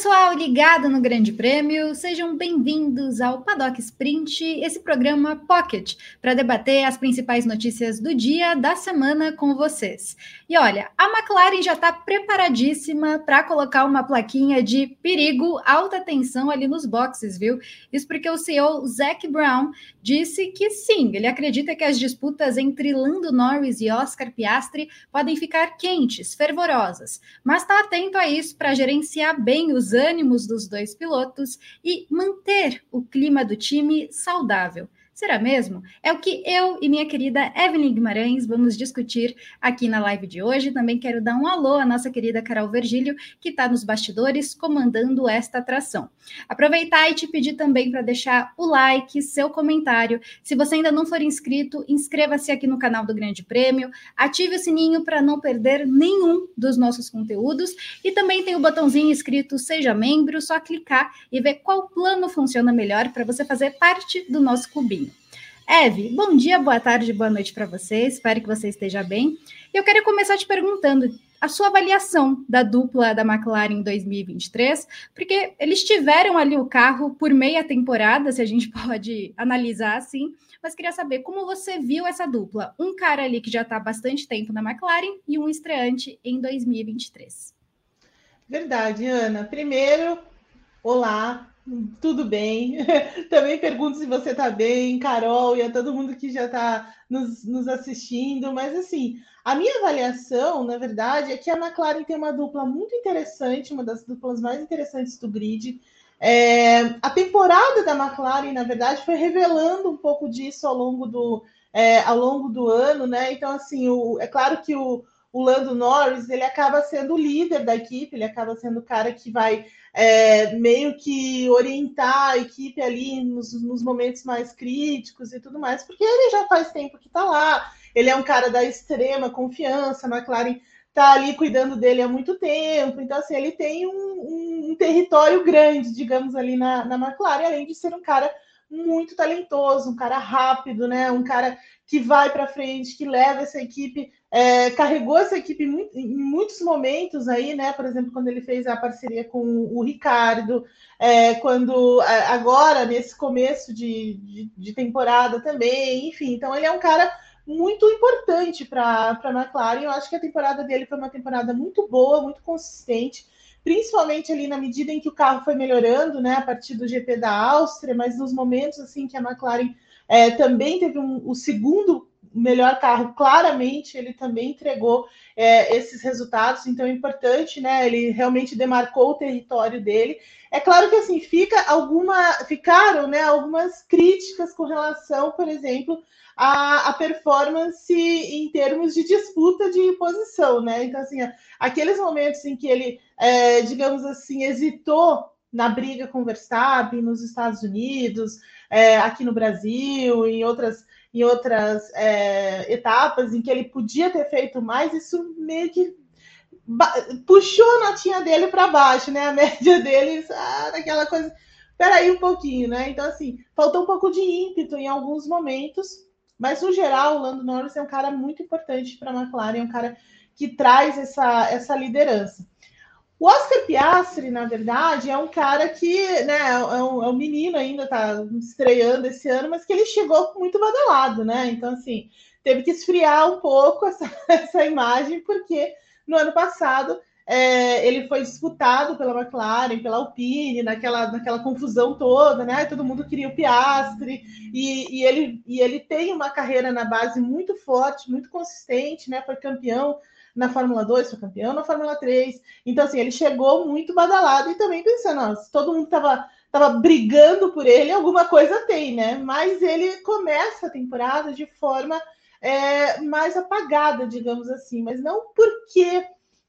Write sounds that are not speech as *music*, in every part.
pessoal ligado no Grande Prêmio, sejam bem-vindos ao Paddock Sprint, esse programa Pocket, para debater as principais notícias do dia, da semana com vocês. E olha, a McLaren já está preparadíssima para colocar uma plaquinha de perigo, alta tensão ali nos boxes, viu? Isso porque o CEO Zac Brown disse que sim, ele acredita que as disputas entre Lando Norris e Oscar Piastri podem ficar quentes, fervorosas, mas está atento a isso para gerenciar bem os ânimos dos dois pilotos e manter o clima do time saudável. Será mesmo? É o que eu e minha querida Evelyn Guimarães vamos discutir aqui na live de hoje. Também quero dar um alô à nossa querida Carol Vergílio, que está nos bastidores comandando esta atração. Aproveitar e te pedir também para deixar o like, seu comentário. Se você ainda não for inscrito, inscreva-se aqui no canal do Grande Prêmio, ative o sininho para não perder nenhum dos nossos conteúdos e também tem o botãozinho escrito Seja Membro, só clicar e ver qual plano funciona melhor para você fazer parte do nosso clubinho. Eve, bom dia, boa tarde, boa noite para você. Espero que você esteja bem. Eu quero começar te perguntando a sua avaliação da dupla da McLaren em 2023, porque eles tiveram ali o carro por meia temporada, se a gente *laughs* pode analisar assim, mas queria saber como você viu essa dupla. Um cara ali que já está há bastante tempo na McLaren e um estreante em 2023. Verdade, Ana. Primeiro, olá, tudo bem. *laughs* Também pergunto se você está bem, Carol, e a todo mundo que já está nos, nos, assistindo. Mas, assim, a minha avaliação, na verdade, é que a McLaren tem uma dupla muito interessante, uma das duplas mais interessantes do grid. É, a temporada da McLaren, na verdade, foi revelando um pouco disso ao longo do, é, ao longo do ano, né? Então, assim, o, é claro que o, o Lando Norris ele acaba sendo o líder da equipe, ele acaba sendo o cara que vai é, meio que orientar a equipe ali nos, nos, momentos mais críticos e tudo mais, porque ele já faz tempo que está lá, ele é um cara da extrema confiança, a McLaren está ali cuidando dele há muito tempo, então assim, ele tem um, um, um território grande, digamos, ali na, na McLaren, além de ser um cara muito talentoso, um cara rápido, né? Um cara que vai para frente, que leva essa equipe, é, carregou essa equipe em muitos momentos aí, né? Por exemplo, quando ele fez a parceria com o Ricardo, é, quando agora nesse começo de, de, de, temporada também, enfim. Então ele é um cara muito importante para a McLaren. Eu acho que a temporada dele foi uma temporada muito boa, muito consistente principalmente ali na medida em que o carro foi melhorando, né, a partir do GP da Áustria, mas nos momentos assim que a McLaren é, também teve um, o segundo melhor carro, claramente ele também entregou é, esses resultados, então é importante, né? Ele realmente demarcou o território dele. É claro que assim fica alguma, ficaram, né, algumas críticas com relação, por exemplo, a, a performance em termos de disputa de posição, né? Então, assim, aqueles momentos em que ele, é, digamos assim, hesitou na briga com Verstappen nos Estados Unidos, é, aqui no Brasil, em outras, em outras é, etapas em que ele podia ter feito mais, isso meio que puxou a notinha dele para baixo, né? A *laughs* média dele, ah, daquela coisa. Peraí um pouquinho, né? Então, assim, faltou um pouco de ímpeto em alguns momentos, mas, no geral, o Lando Norris é um cara muito importante para a McLaren, é um cara que traz essa, essa liderança. O Oscar Piastri, na verdade, é um cara que, né, é um, é um menino ainda, tá estreando esse ano, mas que ele chegou muito badalado, né? Então, assim, teve que esfriar um pouco *laughs* essa, essa imagem, porque no ano passado é, ele foi disputado pela McLaren, pela Alpine, naquela, naquela confusão toda, né? Todo mundo queria o Piastri, e, e, ele, e ele tem uma carreira na base muito forte, muito consistente, né? Foi campeão na Fórmula 2, foi campeão na Fórmula 3. Então, assim, ele chegou muito badalado e também pensando, ó, se todo mundo estava tava brigando por ele, alguma coisa tem, né? Mas ele começa a temporada de forma é, mais apagada, digamos assim, mas não porque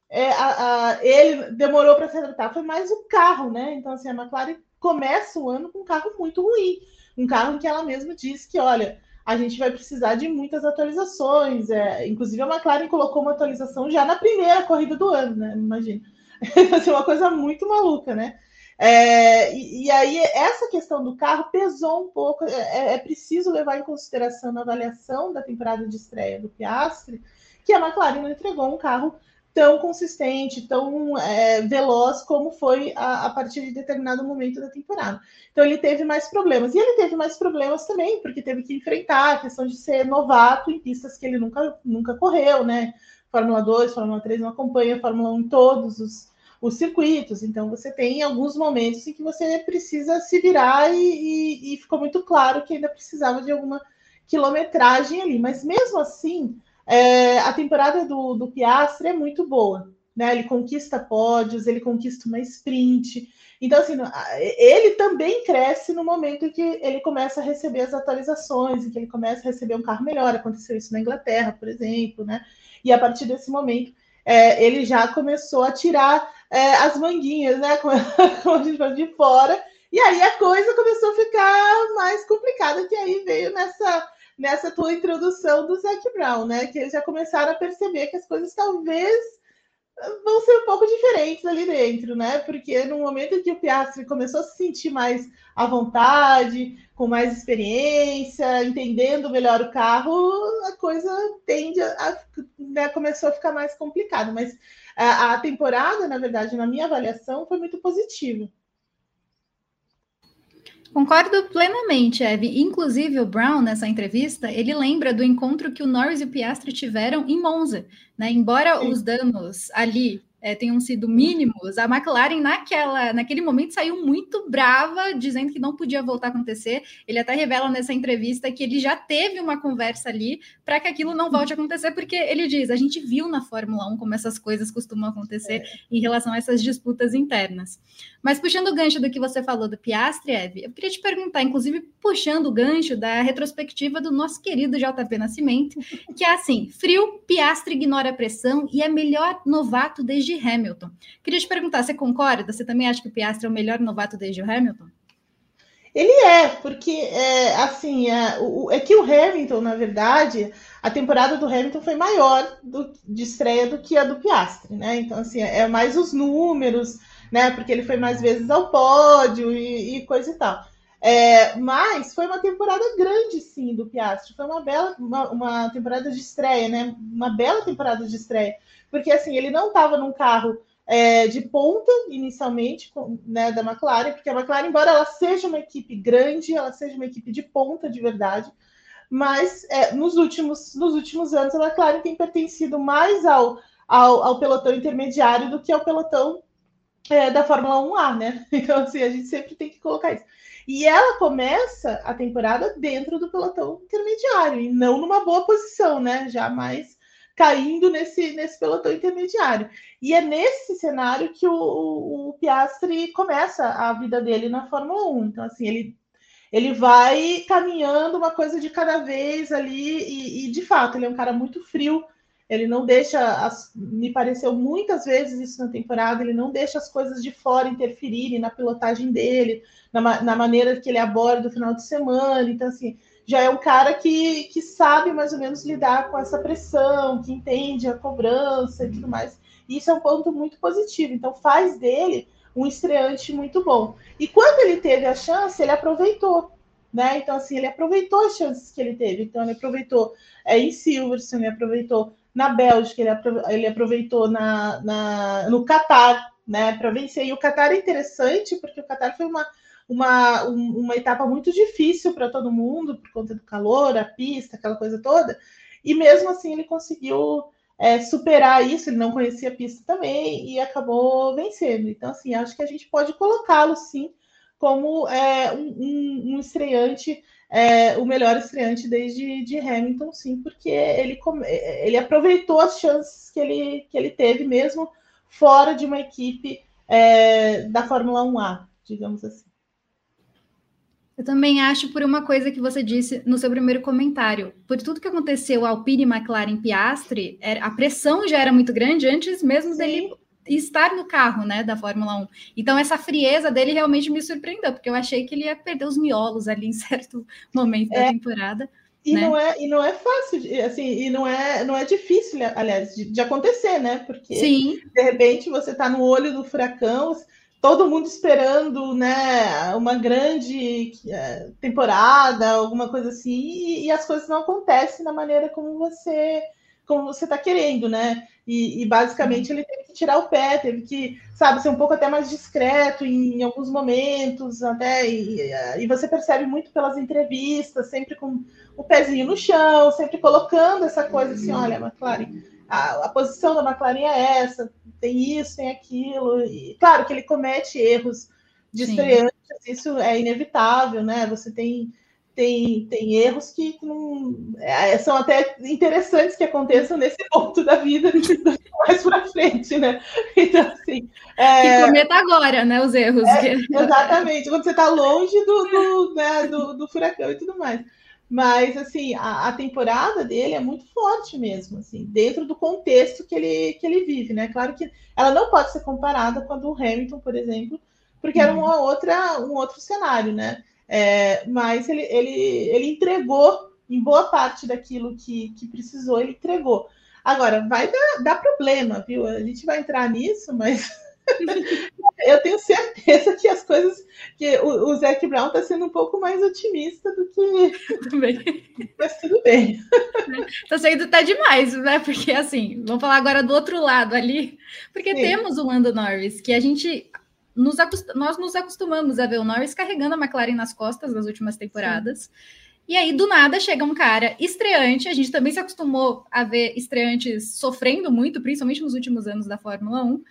é, a, a, ele demorou para se adaptar, foi mais o carro, né? Então, assim, a McLaren começa o ano com um carro muito ruim, um carro em que ela mesma disse que, olha, a gente vai precisar de muitas atualizações. É, inclusive, a McLaren colocou uma atualização já na primeira corrida do ano, né? Imagina. *laughs* Vai ser uma coisa muito maluca, né? É, e, e, aí, essa questão do carro pesou um pouco. É, é, preciso levar em consideração na avaliação da temporada de estreia do Piastre que a McLaren não entregou um carro tão consistente, tão é, veloz como foi a, a, partir de determinado momento da temporada. Então ele teve mais problemas. E ele teve mais problemas também, porque teve que enfrentar a questão de ser novato em pistas que ele nunca, nunca correu, né? Fórmula 2, Fórmula 3 não acompanha, Fórmula 1 em todos os, os circuitos. Então você tem alguns momentos em que você precisa se virar e, e, e ficou muito claro que ainda precisava de alguma quilometragem ali. Mas mesmo assim, é, a temporada do, do Piastri é muito boa, né? Ele conquista pódios, ele conquista uma sprint. Então, assim, ele também cresce no momento em que ele começa a receber as atualizações, em que ele começa a receber um carro melhor. Aconteceu isso na Inglaterra, por exemplo, né? E a partir desse momento, é, ele já começou a tirar é, as manguinhas, né? *laughs* Como a gente fala, de fora. E aí a coisa começou a ficar mais complicada, que aí veio nessa nessa tua introdução do Zac Brown, né? Que eles já começaram a perceber que as coisas talvez vão ser um pouco diferentes ali dentro, né? Porque no momento em que o Piastri começou a se sentir mais à vontade, com mais experiência, entendendo melhor o carro, a coisa tende a, né, começou a ficar mais complicada. Mas a, a temporada, na verdade, na minha avaliação, foi muito positiva. Concordo plenamente, Eve. Inclusive, o Brown, nessa entrevista, ele lembra do encontro que o Norris e o Piastri tiveram em Monza. Né? Embora Sim. os danos ali é, tenham sido mínimos, a McLaren naquela, naquele momento saiu muito brava, dizendo que não podia voltar a acontecer. Ele até revela nessa entrevista que ele já teve uma conversa ali para que aquilo não volte a acontecer, porque ele diz: a gente viu na Fórmula 1 como essas coisas costumam acontecer é. em relação a essas disputas internas. Mas puxando o gancho do que você falou do Piastri, Eve, eu queria te perguntar, inclusive puxando o gancho da retrospectiva do nosso querido JP Nascimento, que é assim: frio, Piastri ignora a pressão e é melhor novato desde desde Hamilton. Queria te perguntar, você concorda? Você também acha que o Piastri é o melhor novato desde o Hamilton? Ele é, porque é, assim, é, o, é que o Hamilton, na verdade, a temporada do Hamilton foi maior do, de estreia do que a do Piastri, né? Então, assim, é mais os números, né? Porque ele foi mais vezes ao pódio e, e coisa e tal. É, mas foi uma temporada grande, sim, do Piastri. Foi uma bela, uma, uma temporada de estreia, né? Uma bela temporada de estreia porque assim, ele não estava num carro é, de ponta inicialmente né, da McLaren, porque a McLaren, embora ela seja uma equipe grande, ela seja uma equipe de ponta de verdade, mas é, nos, últimos, nos últimos anos a McLaren tem pertencido mais ao, ao, ao pelotão intermediário do que ao pelotão é, da Fórmula 1A, né? *laughs* Então, assim, a gente sempre tem que colocar isso. E ela começa a temporada dentro do pelotão intermediário, e não numa boa posição, né? Já mais caindo nesse, nesse pelotão intermediário. E é nesse cenário que o, o, Piastri começa a vida dele na Fórmula 1. Então, assim, ele, ele vai caminhando uma coisa de cada vez ali, e, e de fato, ele é um cara muito frio. Ele não deixa, as, me pareceu muitas vezes isso na temporada, ele não deixa as coisas de fora interferirem na pilotagem dele, na, na maneira que ele aborda o final de semana. Então, assim, já é um cara que, que sabe mais ou menos lidar com essa pressão, que entende a cobrança e tudo mais. E isso é um ponto muito positivo. Então, faz dele um estreante muito bom. E quando ele teve a chance, ele aproveitou. Né? Então, assim, ele aproveitou as chances que ele teve. Então, ele aproveitou é, em Silverstone, ele aproveitou na Bélgica, ele, aproveitou na, na, no Qatar, né, para vencer. E o Qatar é interessante, porque o Qatar foi uma uma, uma etapa muito difícil para todo mundo, por conta do calor, a pista, aquela coisa toda. E mesmo assim ele conseguiu é, superar isso, ele não conhecia a pista também e acabou vencendo. Então, assim, acho que a gente pode colocá-lo sim como é, um, um, um, estreante, é, o melhor estreante desde de Hamilton, sim, porque ele, ele aproveitou as chances que ele, que ele teve, mesmo fora de uma equipe é, da Fórmula 1A, digamos assim. Eu também acho por uma coisa que você disse no seu primeiro comentário. Por tudo que aconteceu Alpine, McLaren, Piastri, a pressão já era muito grande antes mesmo Sim. dele estar no carro, né, da Fórmula 1. Então essa frieza dele realmente me surpreendeu, porque eu achei que ele ia perder os miolos ali em *laughs* certo momento é. da temporada. E, né? não é, e não é fácil, assim, e não é, não é difícil, aliás, de, de acontecer, né? Porque Sim. de repente você está no olho do furacão, todo mundo esperando né, uma grande é, temporada, alguma coisa assim, e, e, as coisas não acontecem da maneira como você como você está querendo, né? E, e, basicamente ele teve que tirar o pé, teve que, sabe, ser um pouco até mais discreto em, em alguns momentos, até e, e, você percebe muito pelas entrevistas, sempre com o pezinho no chão, sempre colocando essa coisa assim, olha, McLaren, a, a posição da McLaren é essa, tem isso, tem aquilo, e claro que ele comete erros de estreantes, isso é inevitável, né? Você tem tem, tem erros que não, é, são até interessantes que aconteçam nesse ponto da vida *laughs* mais para frente, né? Então, assim. É, que cometa agora, né? Os erros. É, exatamente, quando você está longe do, do, né, do, do, furacão e tudo mais. Mas, assim, a, a, temporada dele é muito forte mesmo, assim, dentro do contexto que ele, que ele vive, né? Claro que ela não pode ser comparada com a do Hamilton, por exemplo, porque era uma outra, um outro cenário, né? É, mas ele, ele, ele entregou em boa parte daquilo que, que precisou, ele entregou. Agora, vai dar, dar problema, viu? A gente vai entrar nisso, mas *laughs* eu tenho certeza que as coisas. que o, o Zac Brown está sendo um pouco mais otimista do que. Tudo bem. Mas tudo bem. *laughs* Está sendo até demais, né? Porque assim, vamos falar agora do outro lado ali. Porque Sim. temos o Lando Norris, que a gente nos nós nos acostumamos a ver o Norris carregando a McLaren nas costas nas últimas temporadas. Sim. E aí, do nada, chega um cara estreante. A gente também se acostumou a ver estreantes sofrendo muito, principalmente nos últimos anos da Fórmula 1.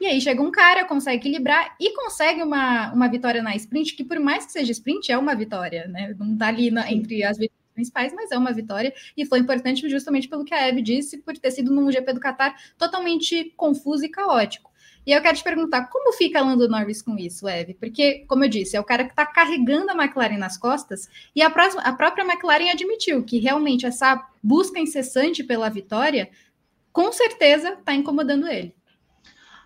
E aí chega um cara, consegue equilibrar e consegue uma, uma vitória na sprint, que por mais que seja sprint, é uma vitória, né? Não tá ali na, entre as vitórias principais, mas é uma vitória. E foi importante justamente pelo que a Eve disse, por ter sido num GP do Qatar totalmente confuso e caótico. E eu quero te perguntar, como fica Lando Norris com isso, Eve? Porque, como eu disse, é o cara que está carregando a McLaren nas costas, e a, próxima, a própria McLaren admitiu que realmente essa busca incessante pela vitória, com certeza está incomodando ele.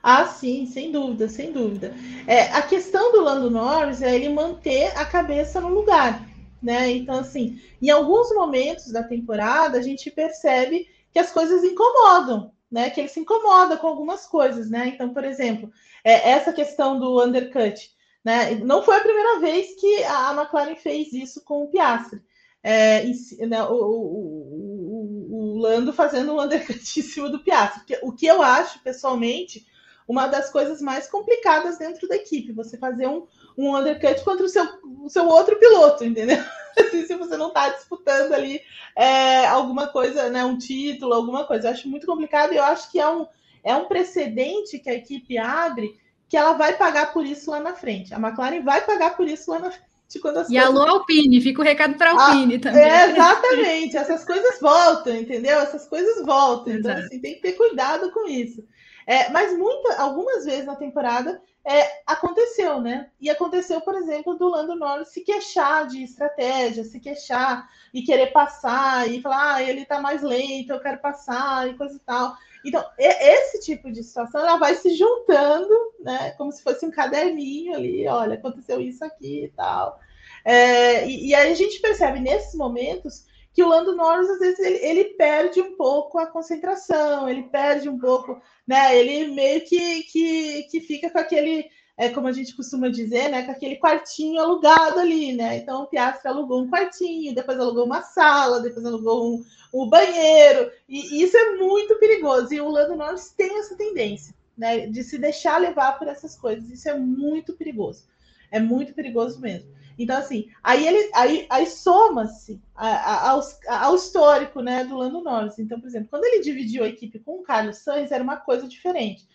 Ah, sim, sem dúvida, sem dúvida. É, a questão do Lando Norris é ele manter a cabeça no lugar, né? Então, assim, em alguns momentos da temporada, a gente percebe que as coisas incomodam, né, que ele se incomoda com algumas coisas, né? Então, por exemplo, é, essa questão do undercut, né? Não foi a primeira vez que a McLaren fez isso com o Piastri. É, né, o, o, o, o, Lando fazendo um undercut *laughs* em cima do Piastri. O que eu acho, pessoalmente, uma das coisas mais complicadas dentro da equipe, você fazer um, um undercut contra o seu, o seu outro piloto, entendeu? *laughs* Assim, se você não está disputando ali é, alguma coisa, né, um título, alguma coisa. Eu acho muito complicado e eu acho que é um, é um precedente que a equipe abre que ela vai pagar por isso lá na frente. A McLaren vai pagar por isso lá na frente. E coisas... alô Alpine, fica o recado para a Alpine ah, também. É, exatamente, essas coisas voltam, entendeu? Essas coisas voltam. Então, assim, tem que ter cuidado com isso. É, mas muita, algumas vezes na temporada é, aconteceu, né? E aconteceu, por exemplo, do Lando Norris se queixar de estratégia, se queixar e querer passar e falar, ah, ele tá mais lento, eu quero passar e coisa e tal. Então, esse tipo de situação ela vai se juntando, né? Como se fosse um caderninho ali, olha, aconteceu isso aqui e tal. É, e, e aí a gente percebe nesses momentos que o Lando Norris, às vezes, ele, ele, perde um pouco a concentração, ele perde um pouco, né? Ele meio que, que, que fica com aquele, é, como a gente costuma dizer, né? Com aquele quartinho alugado ali, né? Então o Piastri alugou um quartinho, depois alugou uma sala, depois alugou um, um banheiro, e isso é muito perigoso. E o Lando Norris tem essa tendência, né? De se deixar levar por essas coisas. Isso é muito perigoso. É muito perigoso mesmo. Então, assim, aí ele aí, aí soma-se ao, ao histórico né, do Lando Norris. Então, por exemplo, quando ele dividiu a equipe com o Carlos Sainz, era uma coisa diferente.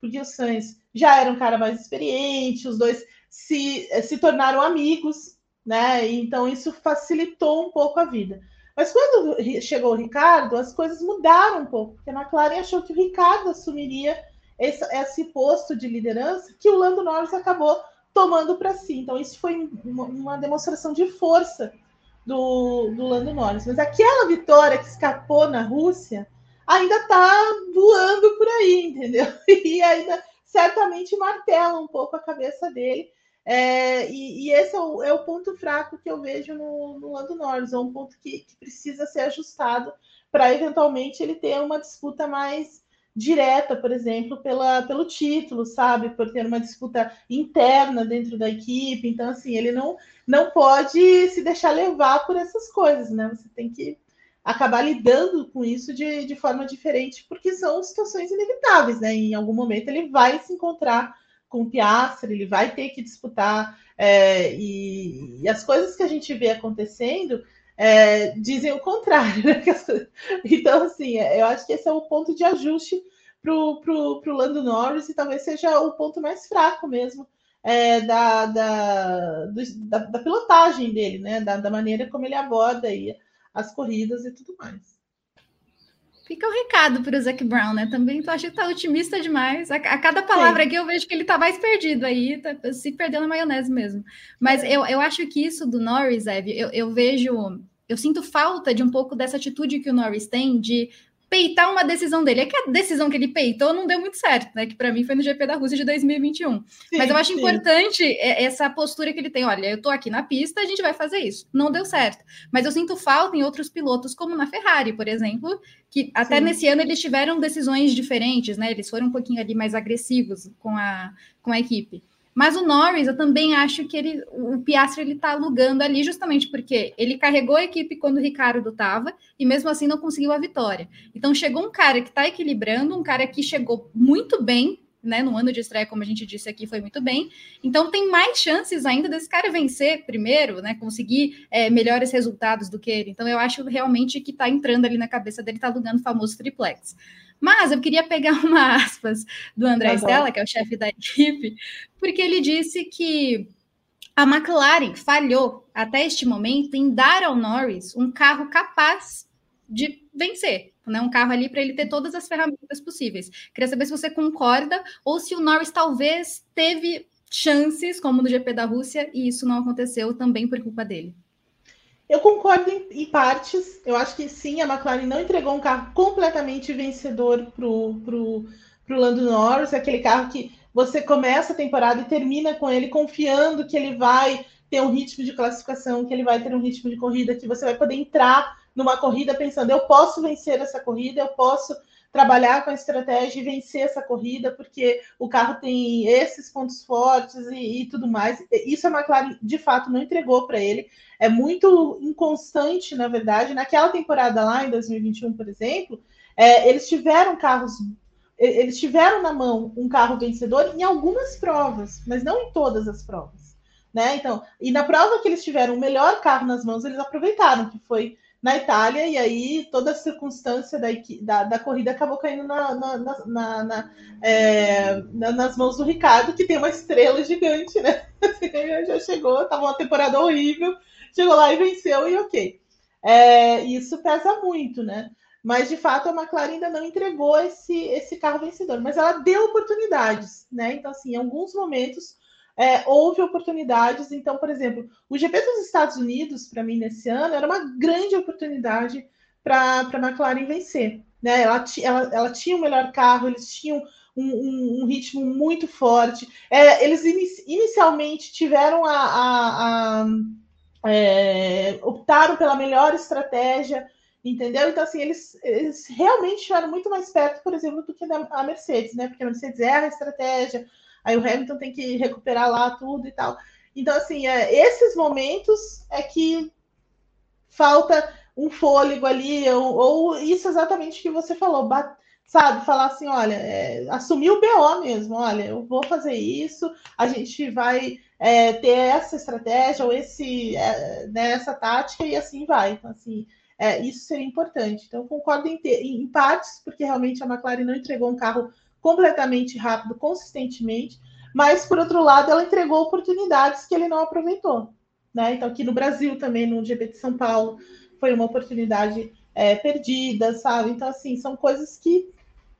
Porque o Sainz já era um cara mais experiente, os dois se, se tornaram amigos, né? Então isso facilitou um pouco a vida. Mas quando chegou o Ricardo, as coisas mudaram um pouco, porque a McLaren achou que o Ricardo assumiria esse, esse posto de liderança que o Lando Norris acabou tomando para si. Então, isso foi uma, demonstração de força do, do, Lando Norris. Mas aquela vitória que escapou na Rússia ainda está voando por aí, entendeu? *laughs* E ainda certamente martela um pouco a cabeça dele É, e, e, esse é o, é o, ponto fraco que eu vejo no, no Lando Norris, é um ponto que, que precisa ser ajustado para eventualmente ele ter uma disputa mais direta, por exemplo, pela, pelo título, sabe? Por ter uma disputa interna dentro da equipe. Então, assim, ele não, não pode se deixar levar por essas coisas, né? Você tem que acabar lidando com isso de, de forma diferente, porque são situações inevitáveis, né? Em algum momento ele vai se encontrar com o Piastri, ele vai ter que disputar, é, e, e, as coisas que a gente vê acontecendo é, dizem o contrário. Né? *laughs* Então, assim, é, eu acho que esse é o ponto de ajuste para o Lando Norris e talvez seja o ponto mais fraco mesmo é, da, da, do, da, da, pilotagem dele, né? Da, da, maneira como ele aborda aí as corridas e tudo mais. Fica o recado para o Zac Brown, né? Também tu acha que tá otimista demais. A, a cada palavra Sim. aqui eu vejo que ele tá mais perdido aí, tá se perdendo na maionese mesmo. Mas eu, eu acho que isso do Norris, Eve, eu, eu vejo, eu sinto falta de um pouco dessa atitude que o Norris tem de peitar uma decisão dele. É que a decisão que ele peitou não deu muito certo, né? Que para mim foi no GP da Rússia de 2021. Sim, Mas eu acho sim. importante essa postura que ele tem. Olha, eu tô aqui na pista, a gente vai fazer isso. Não deu certo. Mas eu sinto falta em outros pilotos, como na Ferrari, por exemplo, que até sim. nesse ano eles tiveram decisões diferentes, né? Eles foram um pouquinho ali mais agressivos com a, com a equipe. Mas o Norris, eu também acho que ele, o Piastri ele está alugando ali justamente porque ele carregou a equipe quando o Ricardo estava e mesmo assim não conseguiu a vitória. Então chegou um cara que está equilibrando, um cara que chegou muito bem, né? No ano de estreia, como a gente disse aqui, foi muito bem. Então tem mais chances ainda desse cara vencer primeiro, né? Conseguir é, melhores resultados do que ele. Então eu acho realmente que está entrando ali na cabeça dele, está alugando o famoso triplex. Mas eu queria pegar uma aspas do André tá Stella, que é o chefe da equipe, porque ele disse que a McLaren falhou até este momento em dar ao Norris um carro capaz de vencer, né? Um carro ali para ele ter todas as ferramentas possíveis. Queria saber se você concorda ou se o Norris talvez teve chances, como no GP da Rússia, e isso não aconteceu também por culpa dele. Eu concordo em, em, partes. Eu acho que sim, a McLaren não entregou um carro completamente vencedor para o Lando Norris, aquele carro que você começa a temporada e termina com ele confiando que ele vai ter um ritmo de classificação, que ele vai ter um ritmo de corrida, que você vai poder entrar numa corrida pensando, eu posso vencer essa corrida, eu posso trabalhar com a estratégia e vencer essa corrida, porque o carro tem esses pontos fortes e, e tudo mais. Isso a McLaren, de fato, não entregou para ele. É muito inconstante, na verdade. Naquela temporada lá, em 2021, por exemplo, é, eles tiveram carros. Eles tiveram na mão um carro vencedor em algumas provas, mas não em todas as provas. Né? Então, e na prova que eles tiveram o melhor carro nas mãos, eles aproveitaram, que foi na Itália, e aí toda a circunstância da, da, da corrida acabou caindo na, na, na, na é, nas mãos do Ricardo, que tem uma estrela gigante, né? *laughs* Já chegou, estava uma temporada horrível, chegou lá e venceu, e ok. É, isso pesa muito, né? Mas de fato a McLaren ainda não entregou esse, esse carro vencedor, mas ela deu oportunidades, né? Então, assim, em alguns momentos é, houve oportunidades. Então, por exemplo, o GP dos Estados Unidos, para mim, nesse ano, era uma grande oportunidade para a McLaren vencer. Né? Ela, ela, ela tinha o melhor carro, eles tinham um, um, um ritmo muito forte. É, eles inicialmente tiveram a. a, a é, optaram pela melhor estratégia, entendeu? Então, assim, eles, eles realmente estiveram muito mais perto, por exemplo, do que a Mercedes, né? Porque a Mercedes erra a estratégia, aí o Hamilton tem que recuperar lá tudo e tal. Então, assim, é, esses momentos é que falta um fôlego ali, ou, ou isso exatamente que você falou, sabe? Falar assim, olha, é, assumir o BO mesmo, olha, eu vou fazer isso, a gente vai é, ter essa estratégia ou esse, é, né, essa tática e assim vai. Então, assim, é, isso seria importante. Então, concordo em, ter, em partes, porque realmente a McLaren não entregou um carro completamente rápido, consistentemente, mas por outro lado, ela entregou oportunidades que ele não aproveitou. Né? Então, aqui no Brasil também, no GB de São Paulo, foi uma oportunidade é, perdida, sabe? Então, assim, são coisas que,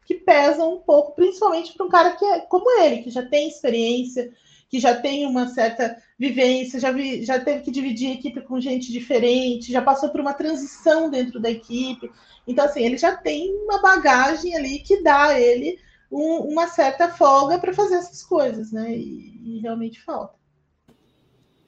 que pesam um pouco, principalmente para um cara que é como ele, que já tem experiência, que já tem uma certa vivência, já, vi, já teve que dividir a equipe com gente diferente, já passou por uma transição dentro da equipe. Então, assim, ele já tem uma bagagem ali que dá a ele um, uma certa folga para fazer essas coisas, né? E, e, realmente falta.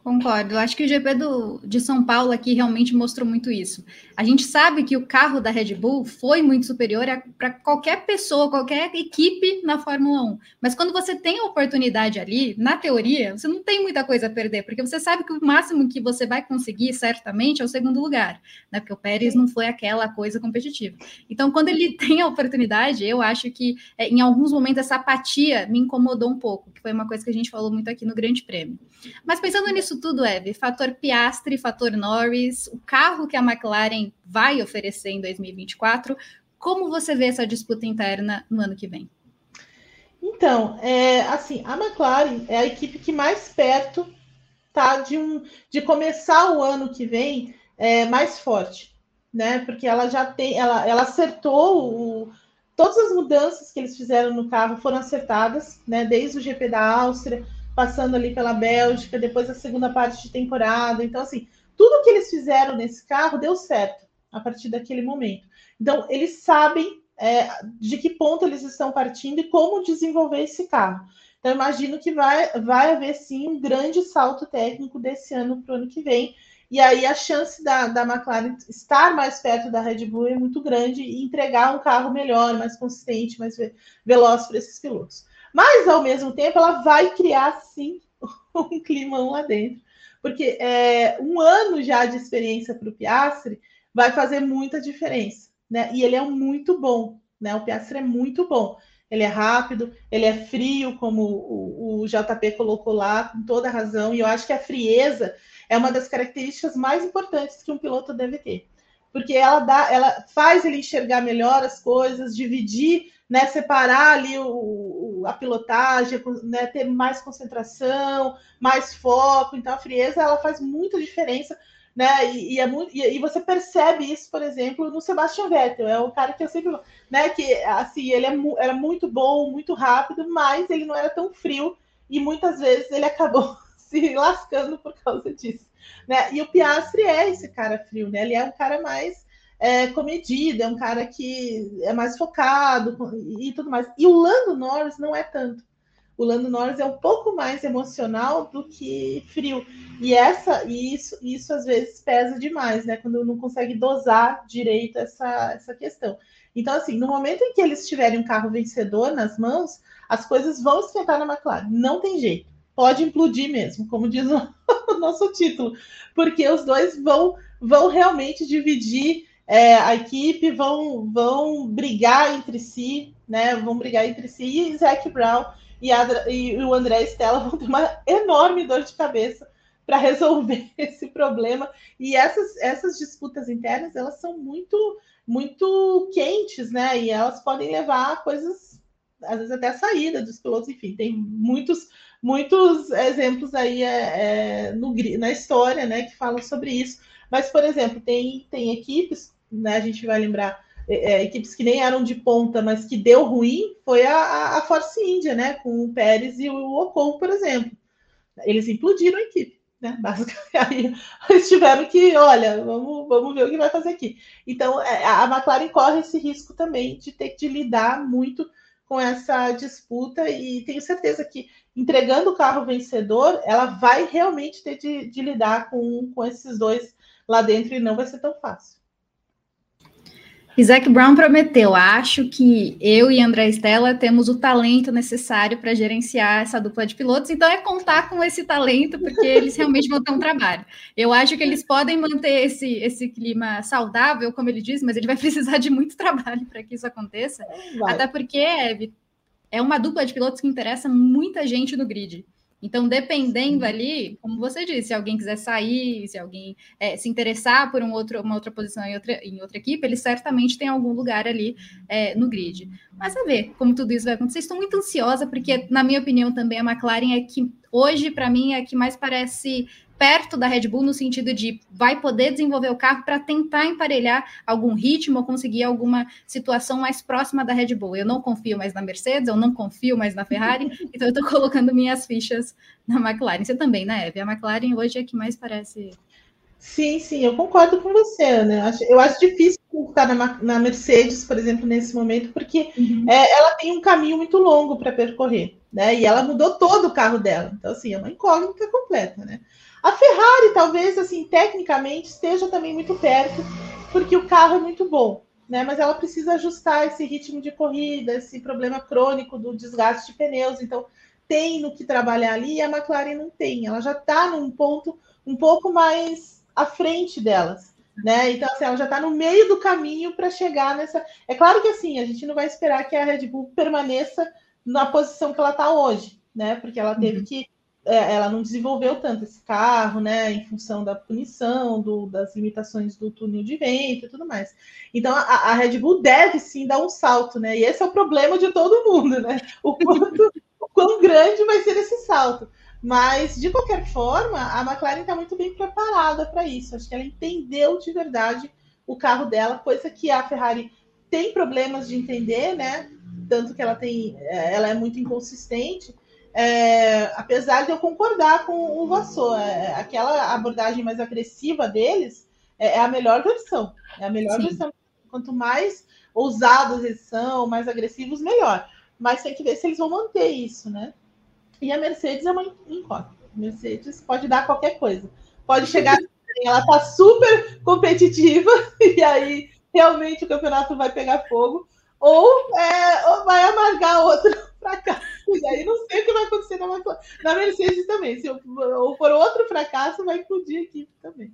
Concordo. Eu acho que o GP do, de São Paulo aqui realmente mostrou muito isso. A gente sabe que o carro da Red Bull foi muito superior para qualquer pessoa, qualquer equipe na Fórmula 1. Mas quando você tem a oportunidade ali, na teoria, você não tem muita coisa a perder, porque você sabe que o máximo que você vai conseguir, certamente, é o segundo lugar, né? Porque o Pérez não foi aquela coisa competitiva. Então, quando ele *laughs* tem a oportunidade, eu acho que é, em alguns momentos essa apatia me incomodou um pouco, que foi uma coisa que a gente falou muito aqui no Grande Prêmio. Mas pensando nisso isso tudo, Eve? Fator Piastri, fator Norris, o carro que a McLaren vai oferecer em 2024. Como você vê essa disputa interna no ano que vem? Então, é, assim, a McLaren é a equipe que mais perto tá de, um, de começar o ano que vem é, mais forte, né? Porque ela já tem, ela, ela acertou o, todas as mudanças que eles fizeram no carro foram acertadas, né? Desde o GP da Áustria, passando ali pela Bélgica, depois a segunda parte de temporada. Então, assim, tudo que eles fizeram nesse carro deu certo a partir daquele momento. Então, eles sabem é, de que ponto eles estão partindo e como desenvolver esse carro. Então, imagino que vai, vai haver sim um grande salto técnico desse ano para o ano que vem. E aí a chance da, da McLaren estar mais perto da Red Bull é muito grande e entregar um carro melhor, mais consistente, mais veloz para esses pilotos. Mas, ao mesmo tempo, ela vai criar, sim, *laughs* um climão lá dentro. Porque é, um ano já de experiência para o Piastre vai fazer muita diferença. Né? E ele é muito bom. Né? O Piastre é muito bom. Ele é rápido, ele é frio, como o, o JP colocou lá, com toda razão. E eu acho que a frieza é uma das características mais importantes que um piloto deve ter. Porque ela dá, ela faz ele enxergar melhor as coisas, dividir né, separar ali o, o, a pilotagem, né, ter mais concentração, mais foco. Então, a frieza ela faz muita diferença, né? E, e é muito, e, e, você percebe isso, por exemplo, no Sebastian Vettel. É o cara que eu sempre, né, que assim ele é, era muito bom, muito rápido, mas ele não era tão frio e muitas vezes ele acabou *laughs* se lascando por causa disso, né? E o Piastri é esse cara frio, né? Ele é um cara mais é comedido, é um cara que é mais focado e tudo mais. E o Lando Norris não é tanto. O Lando Norris é um pouco mais emocional do que frio. E essa e isso, isso às vezes pesa demais, né? Quando não consegue dosar direito essa, essa questão. Então, assim, no momento em que eles tiverem um carro vencedor nas mãos, as coisas vão esquentar na McLaren. Não tem jeito. Pode implodir mesmo, como diz o, *laughs* nosso título, porque os dois vão, vão realmente dividir é, a equipe vão, vão brigar entre si, né? Vão brigar entre si e Zac Brown e, e o André Stella vão ter uma enorme dor de cabeça para resolver *laughs* esse problema. E essas, essas disputas internas elas são muito muito quentes, né? E elas podem levar a coisas, às vezes até a saída dos pilotos, enfim, tem muitos muitos exemplos aí é, é, no, na história, né, que falam sobre isso. Mas, por exemplo, tem, tem equipes né, a gente vai lembrar é, é, equipes que nem eram de ponta, mas que deu ruim, foi a, a Force India, né? Com o Pérez e o Ocon, por exemplo. Eles implodiram a equipe, né? *laughs* Basicamente, eles tiveram que, olha, vamos, vamos ver o que vai fazer aqui. Então, é, a McLaren corre esse risco também de ter que lidar muito com essa disputa e tenho certeza que entregando o carro vencedor, ela vai realmente ter de, de lidar com, com esses dois lá dentro e não vai ser tão fácil. Isaac Brown prometeu: acho que eu e André Stella temos o talento necessário para gerenciar essa dupla de pilotos, então é contar com esse talento, porque eles realmente vão ter um trabalho. Eu acho que eles podem manter esse, esse clima saudável, como ele diz, mas ele vai *laughs* precisar de muito trabalho para que isso aconteça, vai. até porque é, é uma dupla de pilotos que interessa muita gente no grid. Então, dependendo ali, como você disse, se alguém quiser sair, se alguém é, se interessar por um outro, uma outra posição em outra, em outra equipe, ele certamente tem algum lugar ali é, no grid. Mas a ver como tudo isso vai acontecer. Estou muito ansiosa, porque, na minha opinião, também a McLaren é que hoje, para mim, é a que mais parece perto da Red Bull no sentido de vai poder desenvolver o carro para tentar emparelhar algum ritmo ou conseguir alguma situação mais próxima da Red Bull. Eu não confio mais na Mercedes, eu não confio mais na Ferrari, *laughs* então eu estou colocando minhas fichas na McLaren. Você também, né, Eve? A McLaren hoje é que mais parece. Sim, sim, eu concordo com você, Ana. Eu acho, eu acho difícil ficar na, na, Mercedes, por exemplo, nesse momento, porque uhum. é, ela tem um caminho muito longo para percorrer. né? E ela mudou todo o carro dela. Então, assim, é uma incógnita completa, né? A Ferrari, talvez, assim, tecnicamente, esteja também muito perto, porque o carro é muito bom, né? Mas ela precisa ajustar esse ritmo de corrida, esse problema crônico do desgaste de pneus. Então, tem no que trabalhar ali e a McLaren não tem. Ela já está num ponto um pouco mais à frente delas. Né? Então, assim, ela já está no meio do caminho para chegar nessa. É claro que assim, a gente não vai esperar que a Red Bull permaneça na posição que ela está hoje, né? Porque ela teve uhum. que. É, ela não desenvolveu tanto esse carro, né? Em função da punição, do, das limitações do túnel de vento e tudo mais. Então a, a, Red Bull deve sim dar um salto, né? E esse é o problema de todo mundo, né? O quanto, o quão grande vai ser esse salto. Mas, de qualquer forma, a McLaren está muito bem preparada para isso. Acho que ela entendeu de verdade o carro dela, coisa que a Ferrari tem problemas de entender, né? Tanto que ela tem, é, ela é muito inconsistente. É, apesar de eu concordar com o Vassou, é, aquela abordagem mais agressiva deles é, é, a melhor versão. É a melhor Sim. versão. Quanto mais ousados eles são, mais agressivos, melhor. Mas tem que ver se eles vão manter isso, né? E a Mercedes é uma incógnita. Mercedes pode dar qualquer coisa. Pode chegar, *laughs* ela está super competitiva, *laughs* e aí realmente o campeonato vai pegar fogo, ou, é, ou vai amargar outro fracasso. *laughs* E aí não sei o que vai acontecer na, na Mercedes também. Se eu, ou for outro fracasso, vai explodir a equipe também.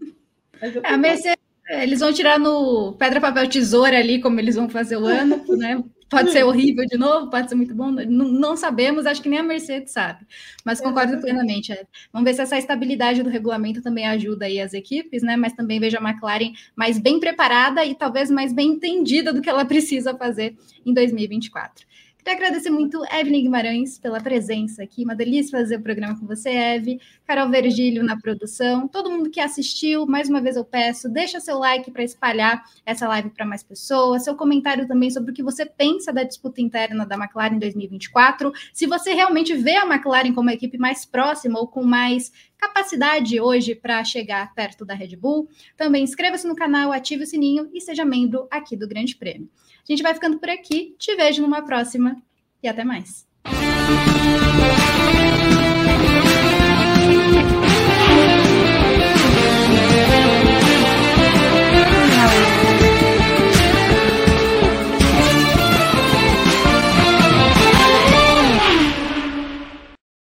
a Mercedes, eles vão tirar no pedra, papel, tesoura ali, como eles vão fazer o ano, né? Pode ser horrível de novo, pode ser muito bom, não, não sabemos, acho que nem a Mercedes sabe. Mas concordo plenamente. É. Vamos ver se essa estabilidade do regulamento também ajuda aí as equipes, né? Mas também vejo a McLaren mais bem preparada e talvez mais bem entendida do que ela precisa fazer em 2024. Queria agradecer muito Evelyn Guimarães pela presença aqui. Uma delícia fazer o programa com você, Eve. Carol Vergílio na produção. Todo mundo que assistiu, mais uma vez eu peço, deixa seu like para espalhar essa live para mais pessoas. Seu comentário também sobre o que você pensa da disputa interna da McLaren em 2024. Se você realmente vê a McLaren como a equipe mais próxima ou com mais capacidade hoje para chegar perto da Red Bull. Também inscreva-se no canal, ative o sininho e seja membro aqui do Grande Prêmio. A gente vai ficando por aqui. Te vejo numa próxima e até mais.